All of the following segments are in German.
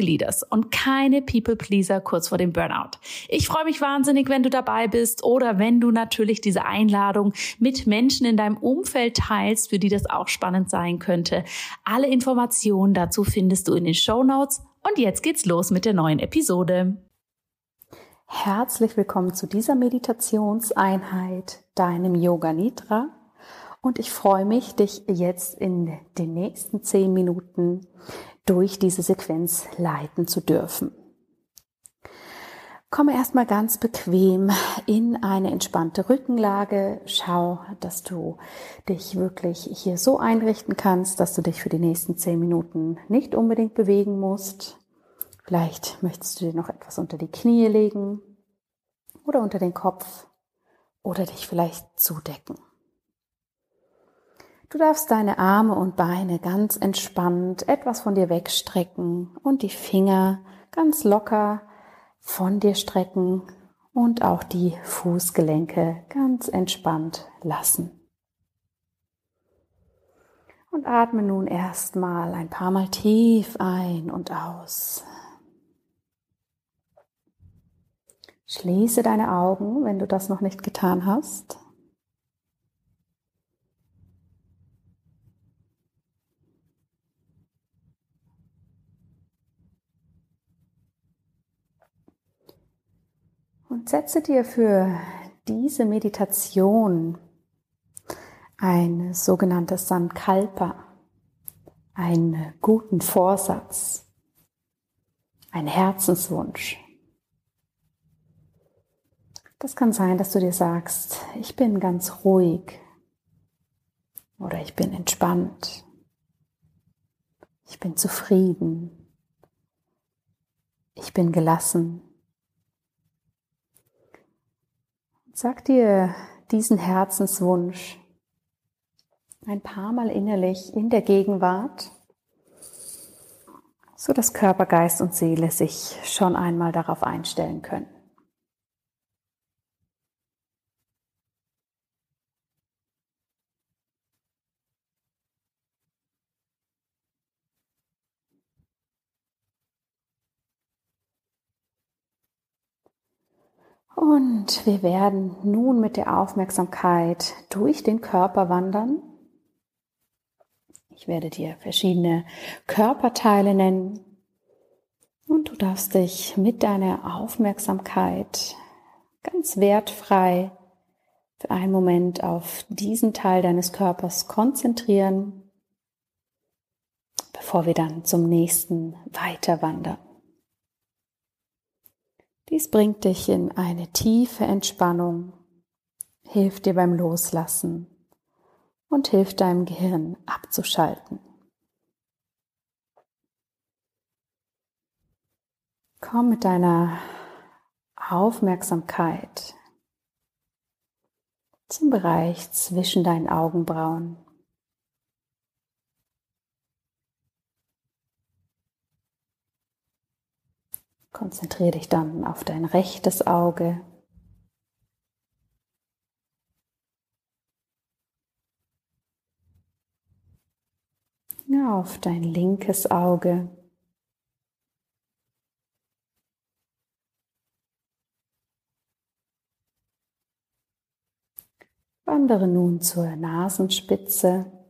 leaders und keine People Pleaser kurz vor dem Burnout. Ich freue mich wahnsinnig, wenn du dabei bist oder wenn du natürlich diese Einladung mit Menschen in deinem Umfeld teilst, für die das auch spannend sein könnte. Alle Informationen dazu findest du in den Show Notes. Und jetzt geht's los mit der neuen Episode. Herzlich willkommen zu dieser Meditationseinheit, deinem Yoga Nidra. Und ich freue mich, dich jetzt in den nächsten zehn Minuten durch diese Sequenz leiten zu dürfen. Komme erstmal ganz bequem in eine entspannte Rückenlage. Schau, dass du dich wirklich hier so einrichten kannst, dass du dich für die nächsten zehn Minuten nicht unbedingt bewegen musst. Vielleicht möchtest du dir noch etwas unter die Knie legen oder unter den Kopf oder dich vielleicht zudecken. Du darfst deine Arme und Beine ganz entspannt etwas von dir wegstrecken und die Finger ganz locker von dir strecken und auch die Fußgelenke ganz entspannt lassen. Und atme nun erstmal ein paar Mal tief ein und aus. Schließe deine Augen, wenn du das noch nicht getan hast. Und setze dir für diese Meditation ein sogenanntes Sankalpa, einen guten Vorsatz, einen Herzenswunsch. Das kann sein, dass du dir sagst, ich bin ganz ruhig oder ich bin entspannt, ich bin zufrieden, ich bin gelassen. Sag dir diesen Herzenswunsch ein paar Mal innerlich in der Gegenwart, so dass Körper, Geist und Seele sich schon einmal darauf einstellen können. Und wir werden nun mit der Aufmerksamkeit durch den Körper wandern. Ich werde dir verschiedene Körperteile nennen. Und du darfst dich mit deiner Aufmerksamkeit ganz wertfrei für einen Moment auf diesen Teil deines Körpers konzentrieren, bevor wir dann zum nächsten weiter wandern. Dies bringt dich in eine tiefe Entspannung, hilft dir beim Loslassen und hilft deinem Gehirn abzuschalten. Komm mit deiner Aufmerksamkeit zum Bereich zwischen deinen Augenbrauen. Konzentriere dich dann auf dein rechtes Auge. Auf dein linkes Auge. Wandere nun zur Nasenspitze.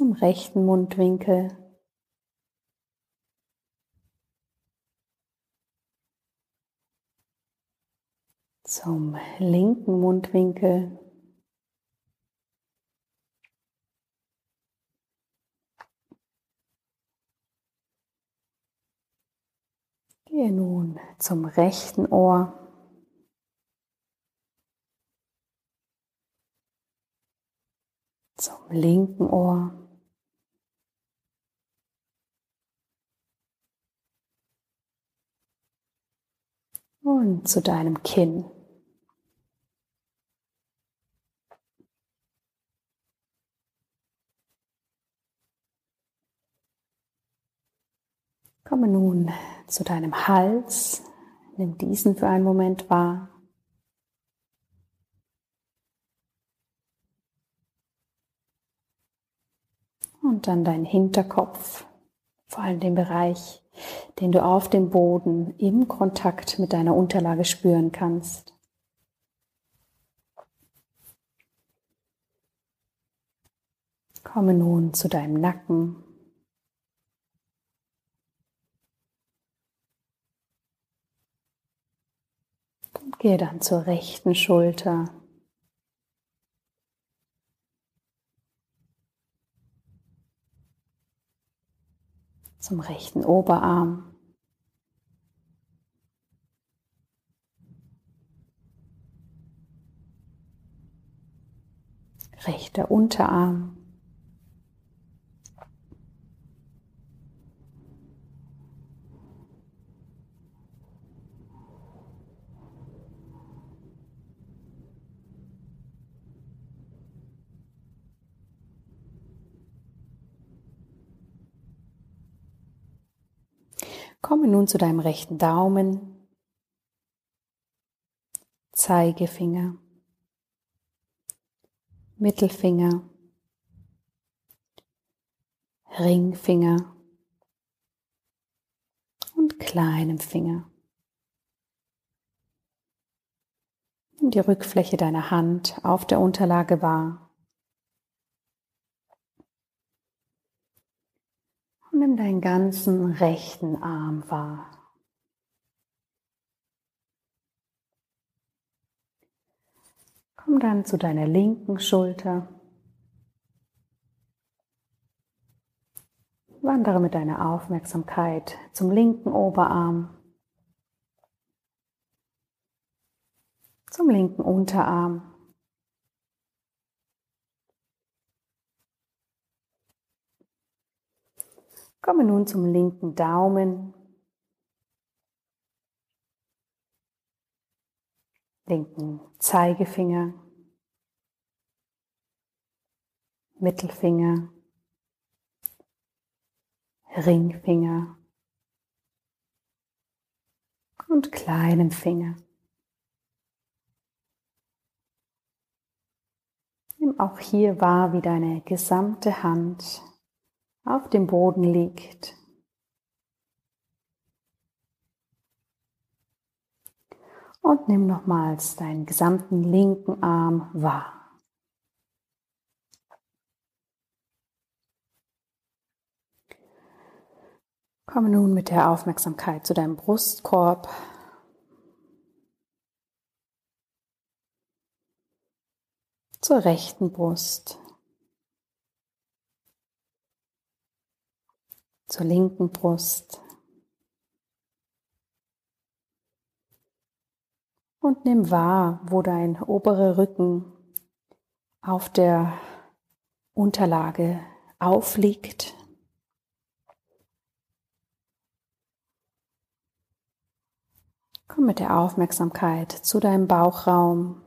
Zum rechten Mundwinkel. Zum linken Mundwinkel. Gehe nun zum rechten Ohr. Zum linken Ohr. Und zu deinem Kinn. Komme nun zu deinem Hals. Nimm diesen für einen Moment wahr. Und dann dein Hinterkopf, vor allem den Bereich, den du auf dem Boden im Kontakt mit deiner Unterlage spüren kannst. Komme nun zu deinem Nacken. Gehe dann zur rechten Schulter. Zum rechten Oberarm. Rechter Unterarm. Komme nun zu deinem rechten Daumen, Zeigefinger, Mittelfinger, Ringfinger und kleinem Finger. Nimm die Rückfläche deiner Hand auf der Unterlage wahr. Nimm deinen ganzen rechten Arm wahr. Komm dann zu deiner linken Schulter. Wandere mit deiner Aufmerksamkeit zum linken Oberarm, zum linken Unterarm, Komme nun zum linken Daumen, linken Zeigefinger, Mittelfinger, Ringfinger. Und kleinen Finger. Nimm auch hier wahr, wie deine gesamte Hand auf dem Boden liegt. Und nimm nochmals deinen gesamten linken Arm wahr. Komme nun mit der Aufmerksamkeit zu deinem Brustkorb. Zur rechten Brust. Zur linken Brust. Und nimm wahr, wo dein oberer Rücken auf der Unterlage aufliegt. Komm mit der Aufmerksamkeit zu deinem Bauchraum.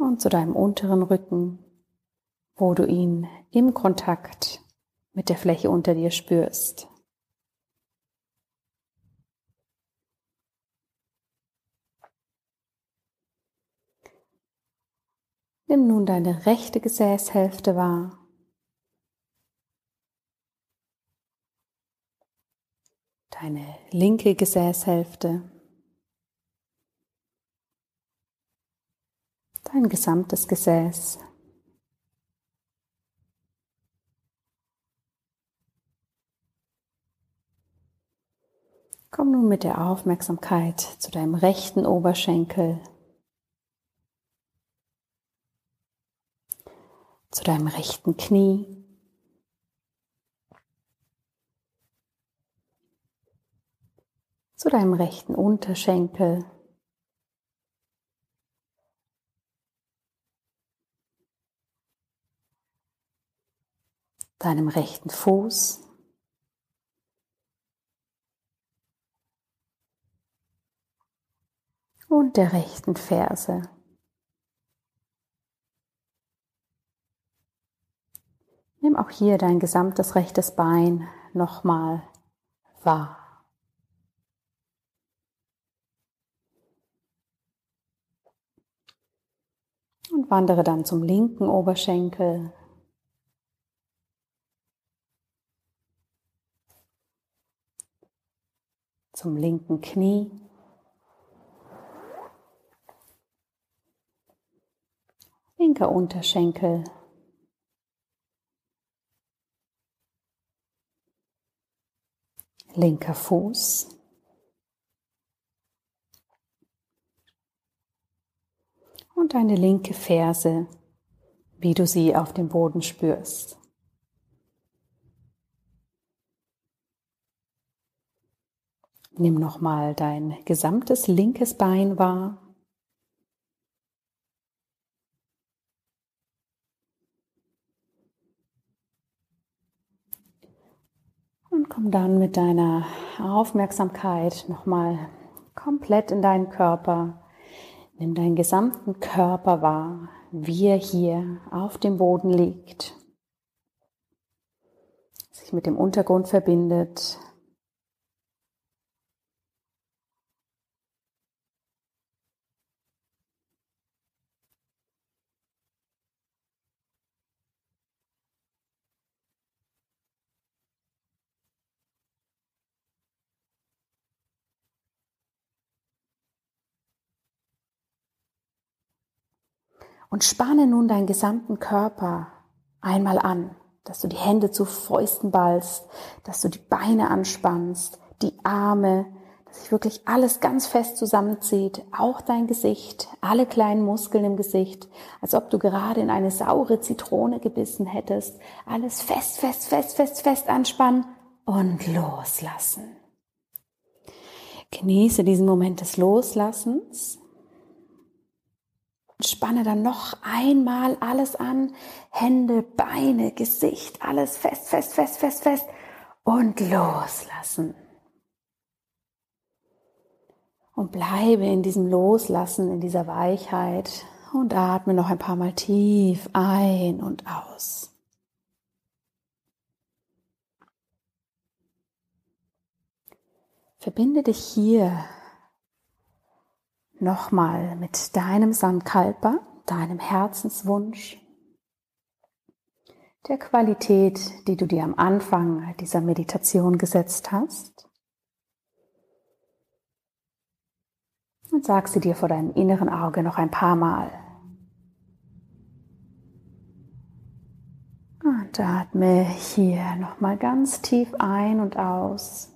Und zu deinem unteren Rücken, wo du ihn im Kontakt mit der Fläche unter dir spürst. Nimm nun deine rechte Gesäßhälfte wahr. Deine linke Gesäßhälfte. Dein gesamtes Gesäß. Komm nun mit der Aufmerksamkeit zu deinem rechten Oberschenkel, zu deinem rechten Knie, zu deinem rechten Unterschenkel. Deinem rechten Fuß, und der rechten Ferse. Nimm auch hier dein gesamtes rechtes Bein nochmal wahr. Und wandere dann zum linken Oberschenkel. Zum linken Knie. linker Unterschenkel. Linker Fuß. Und deine linke Ferse, wie du sie auf dem Boden spürst. Nimm nochmal dein gesamtes linkes Bein wahr. Und komm dann mit deiner Aufmerksamkeit nochmal komplett in deinen Körper. Nimm deinen gesamten Körper wahr, wie er hier auf dem Boden liegt, sich mit dem Untergrund verbindet, Und spanne nun deinen gesamten Körper einmal an, dass du die Hände zu Fäusten ballst, dass du die Beine anspannst, die Arme, dass sich wirklich alles ganz fest zusammenzieht, auch dein Gesicht, alle kleinen Muskeln im Gesicht, als ob du gerade in eine saure Zitrone gebissen hättest. Alles fest, fest, fest, fest, fest anspannen und loslassen. Genieße diesen Moment des Loslassens Spanne dann noch einmal alles an. Hände, Beine, Gesicht, alles fest, fest, fest, fest, fest. Und loslassen. Und bleibe in diesem Loslassen, in dieser Weichheit. Und atme noch ein paar Mal tief ein und aus. Verbinde dich hier nochmal mit deinem Sankalpa, deinem Herzenswunsch, der Qualität, die du dir am Anfang dieser Meditation gesetzt hast. Und sag sie dir vor deinem inneren Auge noch ein paar Mal. Und atme hier nochmal ganz tief ein und aus.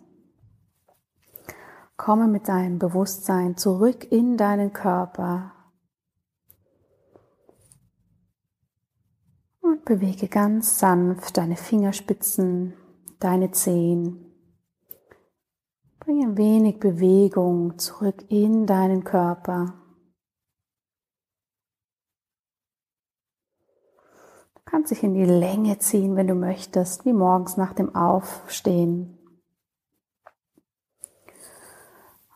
Komme mit deinem Bewusstsein zurück in deinen Körper und bewege ganz sanft deine Fingerspitzen, deine Zehen. Bring ein wenig Bewegung zurück in deinen Körper. Du kannst dich in die Länge ziehen, wenn du möchtest, wie morgens nach dem Aufstehen.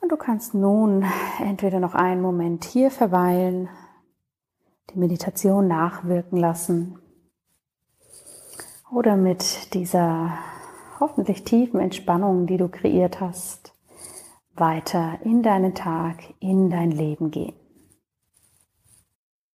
Und du kannst nun entweder noch einen Moment hier verweilen, die Meditation nachwirken lassen oder mit dieser hoffentlich tiefen Entspannung, die du kreiert hast, weiter in deinen Tag, in dein Leben gehen.